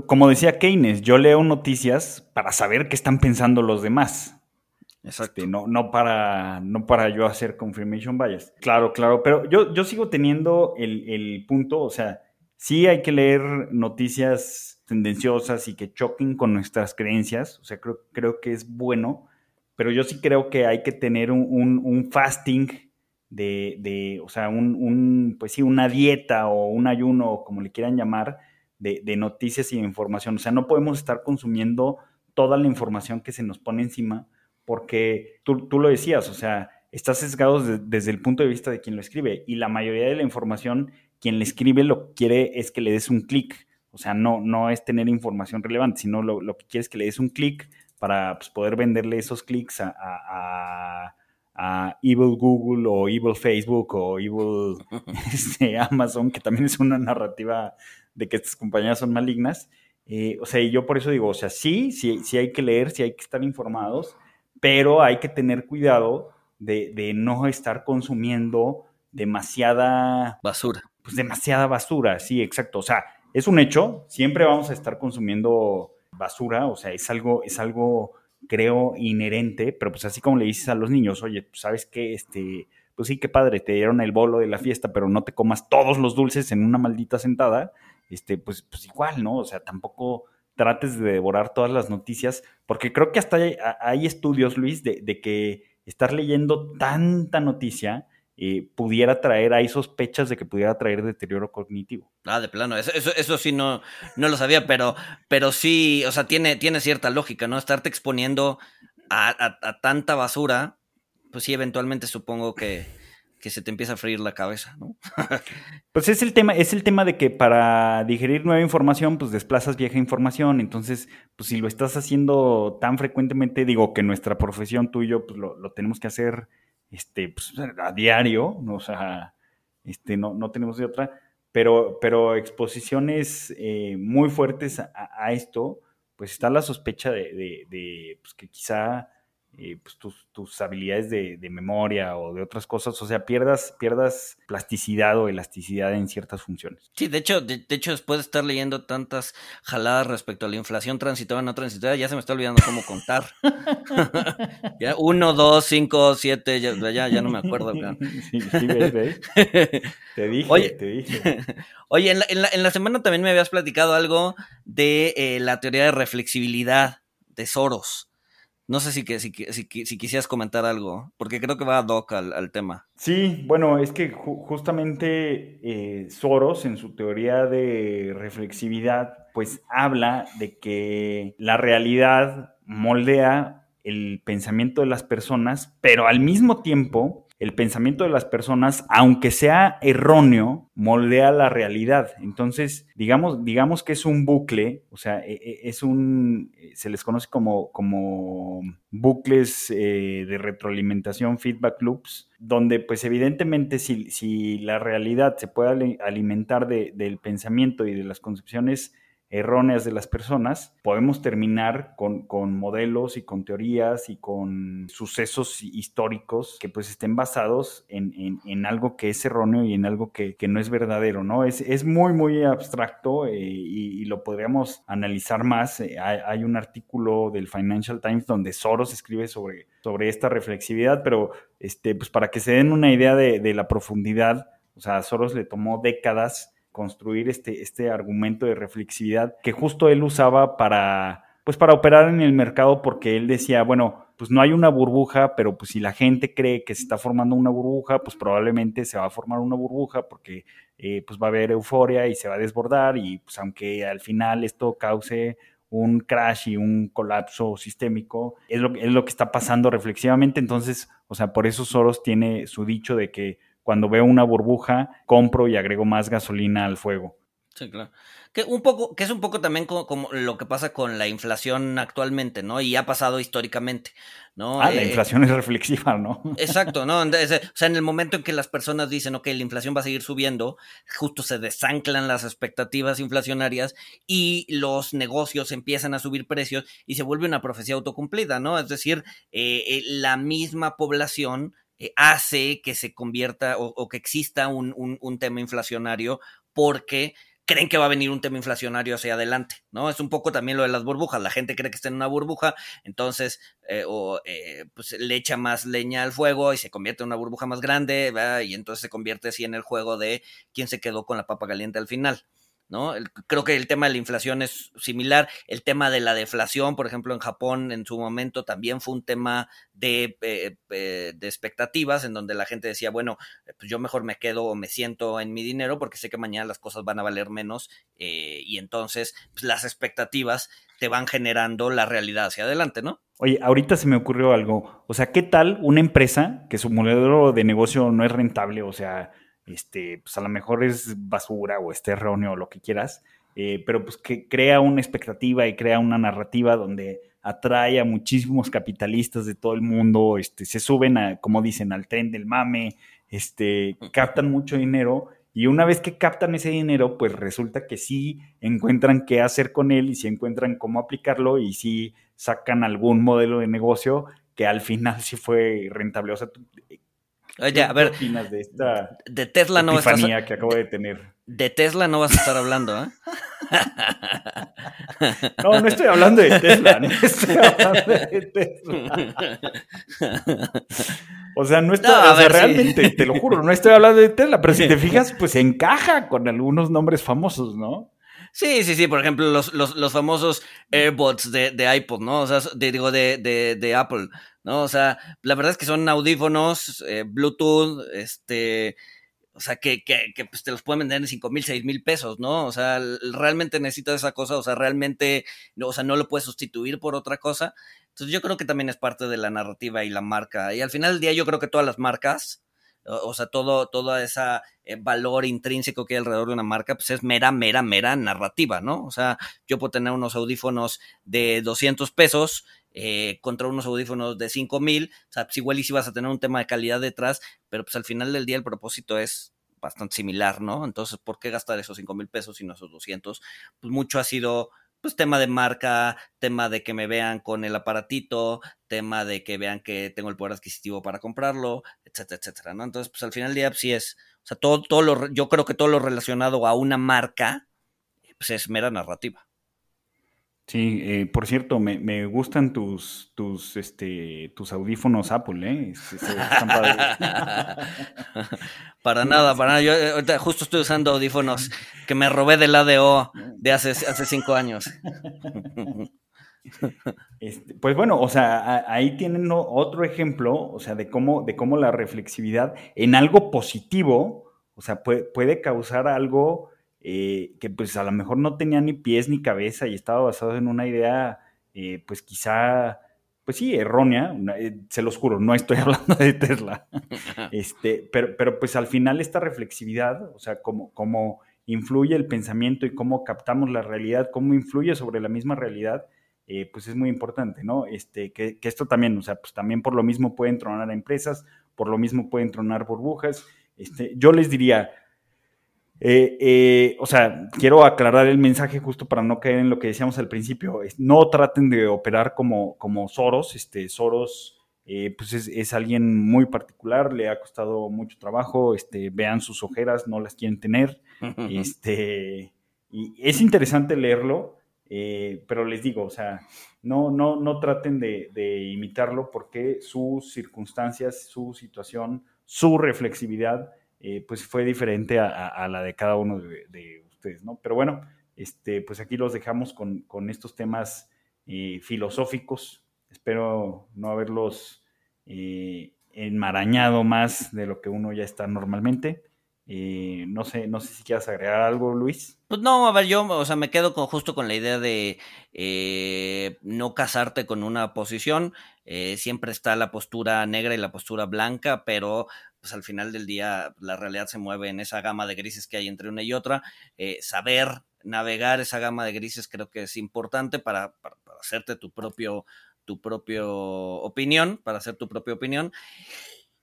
como decía Keynes, yo leo noticias para saber qué están pensando los demás. Exacto. Este, no, no, para, no para yo hacer confirmation bias. Claro, claro, pero yo, yo sigo teniendo el, punto, o sea, sí hay que leer noticias tendenciosas y que choquen con nuestras creencias, o sea, creo, creo que es bueno, pero yo sí creo que hay que tener un, fasting de, de, o sea, un, pues sí, una dieta o un ayuno, como le quieran llamar, de, de noticias y de información. O sea, no podemos estar consumiendo toda la información que se nos pone encima porque tú, tú lo decías, o sea, está sesgado desde el punto de vista de quien lo escribe y la mayoría de la información, quien le escribe lo que quiere es que le des un clic, o sea, no, no es tener información relevante, sino lo, lo que quiere es que le des un clic para pues, poder venderle esos clics a, a, a, Evil Google o Evil Facebook o Evil (laughs) este, Amazon, que también es una narrativa de que estas compañías son malignas. Eh, o sea, y yo por eso digo, o sea, sí, sí, sí hay que leer, sí hay que estar informados, pero hay que tener cuidado de, no estar consumiendo demasiada basura. Pues demasiada basura, sí, exacto. O sea, es un hecho, siempre vamos a estar consumiendo basura, o sea, es algo, es algo, creo, inherente, pero pues así como le dices a los niños, oye, pues, sabes que este, pues sí, qué padre, te dieron el bolo de la fiesta, pero no te comas todos los dulces en una maldita sentada, este, pues, pues igual, ¿no? O sea, tampoco trates de devorar todas las noticias, porque creo que hasta hay, estudios, Luis, de, que estar leyendo tanta noticia eh, pudiera traer, hay sospechas de que pudiera traer deterioro cognitivo. Ah, de plano, eso, eso, sí no, no lo sabía, pero, pero sí, o sea, tiene, tiene cierta lógica, ¿no? Estarte exponiendo a tanta basura, pues sí, eventualmente supongo que, que se te empieza a freír la cabeza, ¿no? (laughs) pues es el tema, es el tema de que para digerir nueva información, pues desplazas vieja información. Entonces, pues si lo estás haciendo tan frecuentemente, digo que nuestra profesión, tú y yo, pues lo, tenemos que hacer este, pues, a diario, ¿no? o sea, este, no, no tenemos de otra, pero, pero exposiciones eh, muy fuertes a, esto, pues está la sospecha de, de, de pues que quizá eh, pues, tus, habilidades de, memoria o de otras cosas, o sea, pierdas, pierdas plasticidad o elasticidad en ciertas funciones. Sí, de hecho, de, hecho, después de estar leyendo tantas jaladas respecto a la inflación transitoria no transitoria, ya se me está olvidando cómo contar. (laughs) ya, uno, dos, cinco, siete, ya, ya, no me acuerdo. sí, sí, (laughs) Te dije, te dije. (laughs) Oye, en la, en, la, en la, semana también me habías platicado algo de eh, la teoría de reflexibilidad de Soros. No sé si, que, si, si, quisieras comentar algo, porque creo que va a doc al, tema. Sí, bueno, es que justamente eh, Soros en su teoría de reflexividad, pues habla de que la realidad moldea el pensamiento de las personas, pero al mismo tiempo el pensamiento de las personas, aunque sea erróneo, moldea la realidad. Entonces, digamos, digamos que es un bucle, o sea, e, e, es un, se les conoce como, como bucles eh, de retroalimentación, feedback loops, donde pues evidentemente si, la realidad se puede alimentar del pensamiento y de las concepciones erróneas de las personas, podemos terminar con, modelos y con teorías y con sucesos históricos que pues estén basados en, algo que es erróneo y en algo que, no es verdadero, ¿no? Es, es muy, muy abstracto eh, y, lo podríamos analizar más. Eh, hay, un artículo del Financial Times donde Soros escribe sobre, sobre esta reflexividad, pero este, pues para que se den una idea de, de la profundidad, o sea, a Soros le tomó décadas construir este, este argumento de reflexividad que justo él usaba para, pues para operar en el mercado porque él decía, bueno, pues no hay una burbuja, pero pues si la gente cree que se está formando una burbuja, pues probablemente se va a formar una burbuja porque eh, pues va a haber euforia y se va a desbordar y pues aunque al final esto cause un crash y un colapso sistémico, es lo, es lo que está pasando reflexivamente, entonces, o sea, por eso Soros tiene su dicho de que cuando veo una burbuja, compro y agrego más gasolina al fuego. Sí, claro. Que, un poco, que es un poco también como, lo que pasa con la inflación actualmente, ¿no? Y ha pasado históricamente, ¿no? Ah, la eh, inflación es reflexiva, ¿no? Exacto, ¿no? (laughs) o sea, en el momento en que las personas dicen, ok, la inflación va a seguir subiendo, justo se desanclan las expectativas inflacionarias y los negocios empiezan a subir precios y se vuelve una profecía autocumplida, ¿no? Es decir, eh, eh, la misma población eh, hace que se convierta o, que exista un, un, tema inflacionario porque creen que va a venir un tema inflacionario hacia adelante, ¿no? Es un poco también lo de las burbujas. La gente cree que está en una burbuja, entonces eh, o, eh, pues le echa más leña al fuego y se convierte en una burbuja más grande, y entonces se convierte así en el juego de quién se quedó con la papa caliente al final. ¿No? creo que el tema de la inflación es similar. El tema de la deflación, por ejemplo, en Japón en su momento también fue un tema de, eh, eh, de expectativas en donde la gente decía, bueno, eh, pues yo mejor me quedo o me siento en mi dinero porque sé que mañana las cosas van a valer menos y entonces pues, las expectativas te van generando la realidad hacia adelante, ¿no? Oye, ahorita se me ocurrió algo. O sea, ¿qué tal una empresa que su modelo de negocio no es rentable? O sea, este, pues a lo mejor es basura o este erróneo o lo que quieras, eh, pero pues que crea una expectativa y crea una narrativa donde atrae a muchísimos capitalistas de todo el mundo, este, se suben a, como dicen, al tren del mame, este, captan mucho dinero y una vez que captan ese dinero, pues resulta que sí encuentran qué hacer con él y sí encuentran cómo aplicarlo y sí sacan algún modelo de negocio que al final sí fue rentable. O sea, Oye, a ver. de esta de Tesla no vas a que acabo de tener? De Tesla no vas a estar hablando, ¿eh? (laughs) No, no estoy hablando de Tesla, no (laughs) estoy hablando de Tesla. O sea, no estoy, o sea, realmente, te lo juro, no estoy hablando de Tesla, pero si te (laughs) fijas, pues encaja con algunos nombres famosos, ¿no? Sí, sí, sí, por ejemplo, los, los, los famosos AirBots de, de, iPod, ¿no? O sea, digo, de, de, de Apple. ¿No? O sea, la verdad es que son audífonos, eh, Bluetooth, este, o sea, que, que, que pues, te los pueden vender en 5 mil, 6 mil pesos, ¿no? O sea, realmente necesitas esa cosa, o sea, realmente, o sea, no lo puedes sustituir por otra cosa. Entonces yo creo que también es parte de la narrativa y la marca. Y al final del día yo creo que todas las marcas, o, sea, todo, todo ese eh, valor intrínseco que hay alrededor de una marca, pues es mera, mera, mera narrativa, ¿no? O sea, yo puedo tener unos audífonos de 200 pesos eh, contra unos audífonos de 5000. O sea, pues igual y si vas a tener un tema de calidad detrás, pero pues al final del día el propósito es bastante similar, ¿no? Entonces, ¿por qué gastar esos 5 mil pesos y no esos 200? Pues mucho ha sido pues tema de marca, tema de que me vean con el aparatito, tema de que vean que tengo el poder adquisitivo para comprarlo, etcétera, etcétera, ¿no? Entonces, pues al final del día pues, sí es, o sea, todo, todo lo, yo creo que todo lo relacionado a una marca, pues es mera narrativa. Sí, eh, por cierto, me, me, gustan tus, tus, este, tus audífonos Apple, ¿eh? (laughs) para nada, para nada. Yo eh, justo estoy usando audífonos que me robé del ADO de hace, hace cinco años. (laughs) Este, pues bueno, o sea, ahí tienen otro ejemplo, o sea, de cómo, de cómo la reflexividad en algo positivo, o sea, puede, puede causar algo eh, que pues a lo mejor no tenía ni pies ni cabeza y estaba basado en una idea, eh, pues quizá, pues sí, errónea, eh, se los juro, no estoy (laughs) hablando de Tesla, (laughs) este, pero, pero pues al final esta reflexividad, o sea, cómo, cómo influye el pensamiento y cómo captamos la realidad, cómo influye sobre la misma realidad, pues es muy importante, ¿no? Este, que, que, esto también, o sea, pues también por lo mismo pueden tronar a empresas, por lo mismo pueden tronar burbujas. Este, yo les diría, Eh, eh, o sea, quiero aclarar el mensaje justo para no caer en lo que decíamos al principio. No traten de operar como, como Soros. Este, Soros eh, pues es, alguien muy particular, le ha costado mucho trabajo. Este, vean sus ojeras, no las quieren tener. (laughs) este, y es interesante leerlo, pero les digo, o sea, no, no, no traten de, imitarlo porque sus circunstancias, su situación, su reflexividad, eh, pues fue diferente a, la de cada uno de, ustedes, ¿no? Pero bueno, este, pues aquí los dejamos con, estos temas eh, filosóficos. Espero no haberlos eh, enmarañado más de lo que uno ya está normalmente. Eh, no sé, no sé si quieras agregar algo, Luis. Pues no, a ver, yo, o sea, me quedo justo con la idea de eh, no casarte con una posición. Eh, siempre está la postura negra y la postura blanca, pero pues al final del día la realidad se mueve en esa gama de grises que hay entre una y otra. saber navegar esa gama de grises creo que es importante para, para, para hacerte tu propio, tu propio opinión, para hacer tu propia opinión.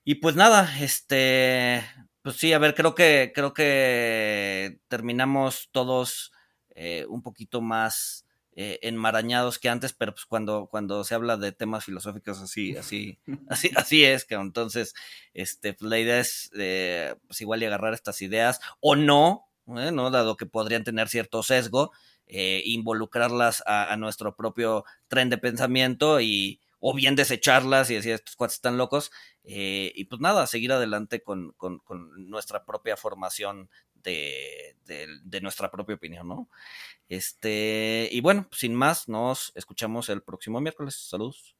Y pues nada, este, pues sí, a ver, creo que, creo que terminamos todos eh, un poquito más eh, enmarañados que antes, pero pues cuando, cuando se habla de temas filosóficos así, así, (laughs) así, así es, que entonces, este, pues la idea es eh, pues igual y agarrar estas ideas, o no, ¿no? Dado que podrían tener cierto sesgo, involucrarlas a, a, nuestro propio tren de pensamiento y, o bien desecharlas y decir, estos cuates están locos, eh, y pues nada, seguir adelante con, con, nuestra propia formación de, de, nuestra propia opinión, ¿no? Este, y bueno, sin más, nos escuchamos el próximo miércoles. Saludos.